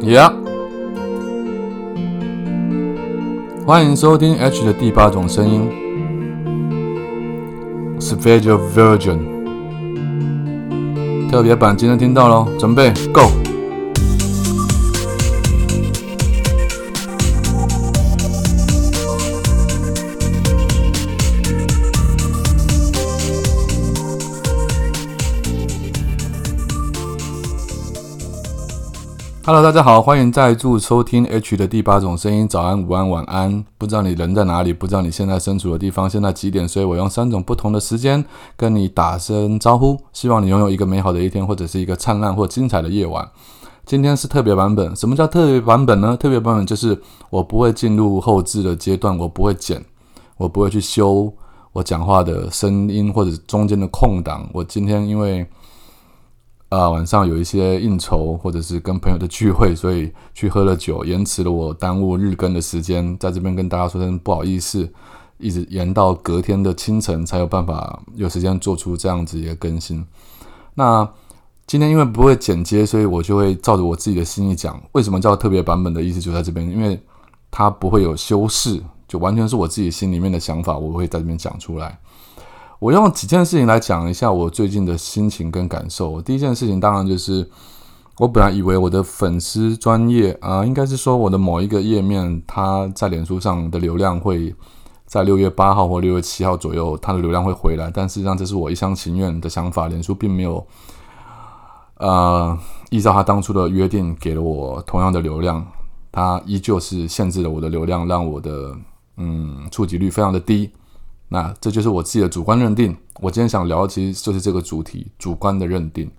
Yeah，欢迎收听 H 的第八种声音。S p e c i a l Version 特别版，今天听到喽，准备 Go。Hello，大家好，欢迎再度收听 H 的第八种声音。早安、午安、晚安。不知道你人在哪里，不知道你现在身处的地方，现在几点？所以我用三种不同的时间跟你打声招呼。希望你拥有一个美好的一天，或者是一个灿烂或精彩的夜晚。今天是特别版本。什么叫特别版本呢？特别版本就是我不会进入后置的阶段，我不会剪，我不会去修我讲话的声音或者中间的空档。我今天因为。啊，晚上有一些应酬，或者是跟朋友的聚会，所以去喝了酒，延迟了我耽误日更的时间。在这边跟大家说声不好意思，一直延到隔天的清晨才有办法有时间做出这样子一个更新。那今天因为不会剪接，所以我就会照着我自己的心意讲。为什么叫特别版本的意思就在这边，因为它不会有修饰，就完全是我自己心里面的想法，我会在这边讲出来。我用几件事情来讲一下我最近的心情跟感受。第一件事情当然就是，我本来以为我的粉丝专业啊，应该是说我的某一个页面，它在脸书上的流量会在六月八号或六月七号左右，它的流量会回来。但实际上这是我一厢情愿的想法，脸书并没有呃依照他当初的约定给了我同样的流量，它依旧是限制了我的流量，让我的嗯触及率非常的低。那这就是我自己的主观认定。我今天想聊，其实就是这个主题，主观的认定。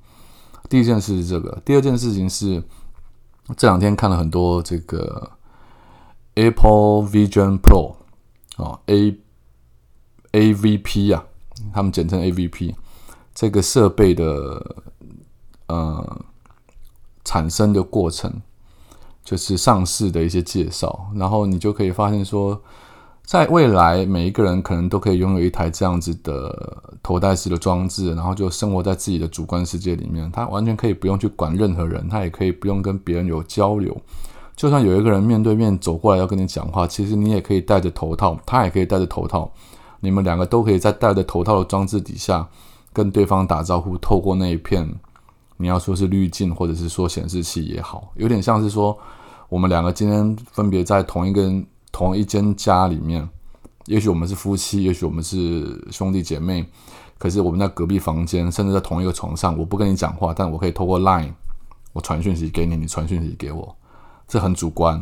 第一件事是这个，第二件事情是这两天看了很多这个 Apple Vision Pro 啊，A A V P 呀，他们简称 A V P 这个设备的呃产生的过程，就是上市的一些介绍，然后你就可以发现说。在未来，每一个人可能都可以拥有一台这样子的头戴式的装置，然后就生活在自己的主观世界里面。他完全可以不用去管任何人，他也可以不用跟别人有交流。就算有一个人面对面走过来要跟你讲话，其实你也可以戴着头套，他也可以戴着头套，你们两个都可以在戴着头套的装置底下跟对方打招呼。透过那一片，你要说是滤镜，或者是说显示器也好，有点像是说我们两个今天分别在同一根。同一间家里面，也许我们是夫妻，也许我们是兄弟姐妹，可是我们在隔壁房间，甚至在同一个床上，我不跟你讲话，但我可以透过 Line，我传讯息给你，你传讯息给我，这很主观。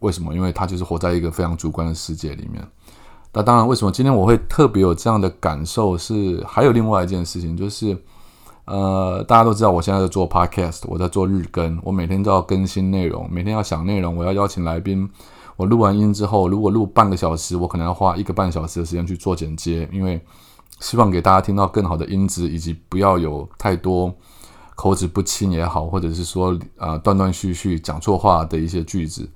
为什么？因为他就是活在一个非常主观的世界里面。那当然，为什么今天我会特别有这样的感受？是还有另外一件事情，就是呃，大家都知道我现在在做 Podcast，我在做日更，我每天都要更新内容，每天要想内容，我要邀请来宾。我录完音之后，如果录半个小时，我可能要花一个半小时的时间去做剪接，因为希望给大家听到更好的音质，以及不要有太多口齿不清也好，或者是说呃断断续续讲错话的一些句子，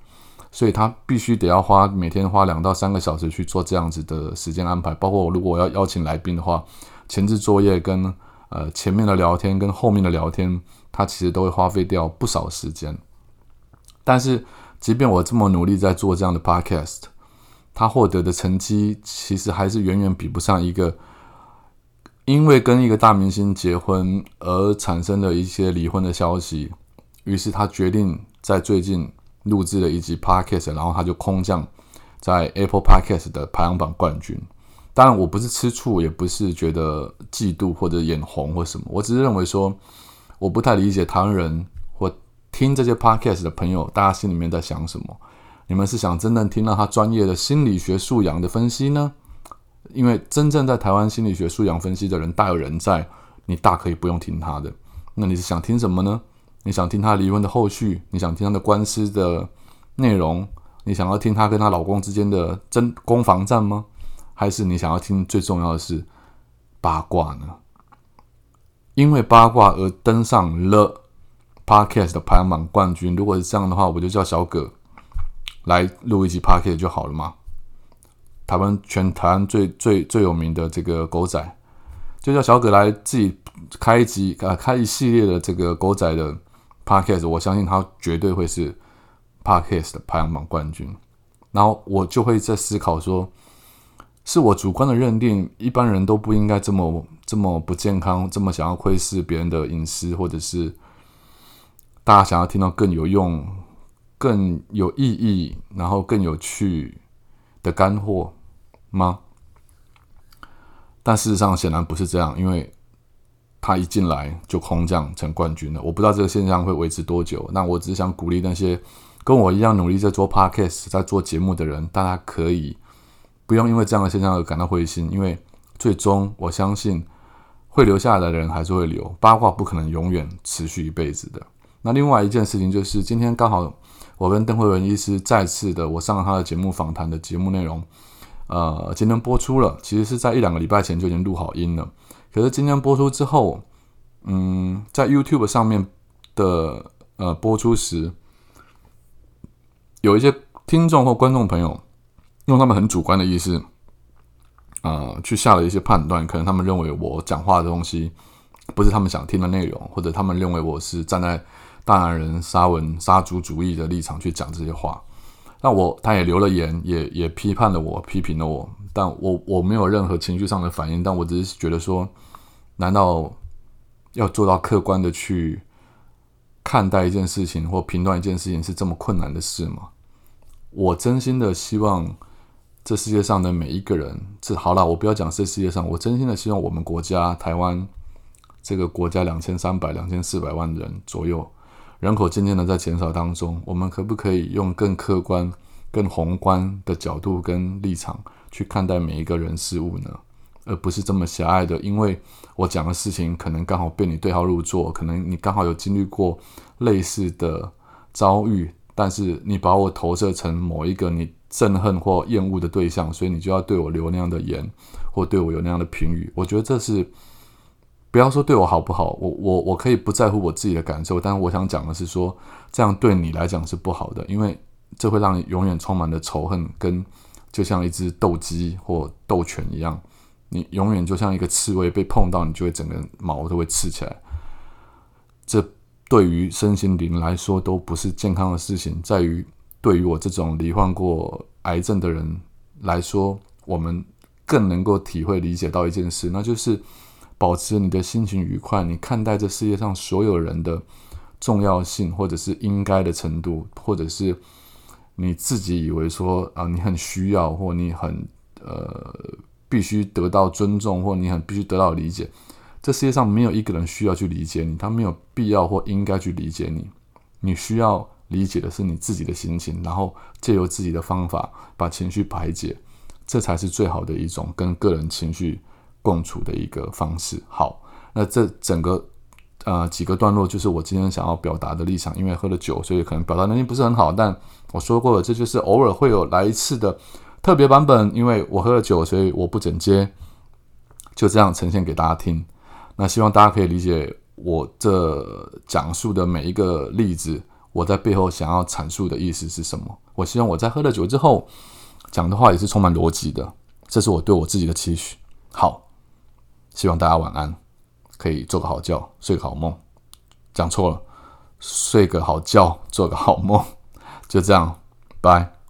所以他必须得要花每天花两到三个小时去做这样子的时间安排。包括我如果要邀请来宾的话，前置作业跟呃前面的聊天跟后面的聊天，它其实都会花费掉不少时间，但是。即便我这么努力在做这样的 podcast，他获得的成绩其实还是远远比不上一个因为跟一个大明星结婚而产生的一些离婚的消息。于是他决定在最近录制了一集 podcast，然后他就空降在 Apple Podcast 的排行榜冠军。当然，我不是吃醋，也不是觉得嫉妒或者眼红或什么，我只是认为说，我不太理解台湾人。听这些 podcast 的朋友，大家心里面在想什么？你们是想真正听到他专业的心理学素养的分析呢？因为真正在台湾心理学素养分析的人大有人在，你大可以不用听他的。那你是想听什么呢？你想听他离婚的后续？你想听他的官司的内容？你想要听他跟他老公之间的争攻防战吗？还是你想要听最重要的是八卦呢？因为八卦而登上了。Podcast 的排行榜冠军，如果是这样的话，我就叫小葛来录一集 Podcast 就好了嘛。台湾全台湾最最最有名的这个狗仔，就叫小葛来自己开一集啊，开一系列的这个狗仔的 Podcast，我相信他绝对会是 Podcast 的排行榜冠军。然后我就会在思考说，是我主观的认定，一般人都不应该这么这么不健康，这么想要窥视别人的隐私，或者是大家想要听到更有用、更有意义，然后更有趣的干货吗？但事实上显然不是这样，因为他一进来就空降成冠军了。我不知道这个现象会维持多久。那我只想鼓励那些。跟我一样努力在做 podcast、在做节目的人，大家可以不用因为这样的现象而感到灰心，因为最终我相信会留下来的人还是会留。八卦不可能永远持续一辈子的。那另外一件事情就是，今天刚好我跟邓慧文医师再次的我上了他的节目访谈的节目内容，呃，今天播出了。其实是在一两个礼拜前就已经录好音了，可是今天播出之后，嗯，在 YouTube 上面的呃播出时。有一些听众或观众朋友用他们很主观的意思，呃，去下了一些判断，可能他们认为我讲话的东西不是他们想听的内容，或者他们认为我是站在大男人杀文杀猪主义的立场去讲这些话。那我他也留了言，也也批判了我，批评了我，但我我没有任何情绪上的反应，但我只是觉得说，难道要做到客观的去？看待一件事情或评断一件事情是这么困难的事吗？我真心的希望这世界上的每一个人，这好了，我不要讲这世界上，我真心的希望我们国家台湾这个国家两千三百、两千四百万人左右，人口渐渐的在减少当中，我们可不可以用更客观、更宏观的角度跟立场去看待每一个人事物呢？而不是这么狭隘的，因为我讲的事情可能刚好被你对号入座，可能你刚好有经历过类似的遭遇，但是你把我投射成某一个你憎恨或厌恶的对象，所以你就要对我留那样的言，或对我有那样的评语。我觉得这是不要说对我好不好，我我我可以不在乎我自己的感受，但是我想讲的是说，这样对你来讲是不好的，因为这会让你永远充满了仇恨，跟就像一只斗鸡或斗犬一样。你永远就像一个刺猬，被碰到你就会整个毛都会刺起来。这对于身心灵来说都不是健康的事情。在于对于我这种罹患过癌症的人来说，我们更能够体会理解到一件事，那就是保持你的心情愉快。你看待这世界上所有人的重要性，或者是应该的程度，或者是你自己以为说啊，你很需要，或你很呃。必须得到尊重，或你很必须得到理解。这世界上没有一个人需要去理解你，他没有必要或应该去理解你。你需要理解的是你自己的心情，然后借由自己的方法把情绪排解，这才是最好的一种跟个人情绪共处的一个方式。好，那这整个呃几个段落就是我今天想要表达的立场。因为喝了酒，所以可能表达能力不是很好，但我说过了，这就是偶尔会有来一次的。特别版本，因为我喝了酒，所以我不整接，就这样呈现给大家听。那希望大家可以理解我这讲述的每一个例子，我在背后想要阐述的意思是什么。我希望我在喝了酒之后讲的话也是充满逻辑的，这是我对我自己的期许。好，希望大家晚安，可以做个好觉，睡个好梦。讲错了，睡个好觉，做个好梦。就这样，拜。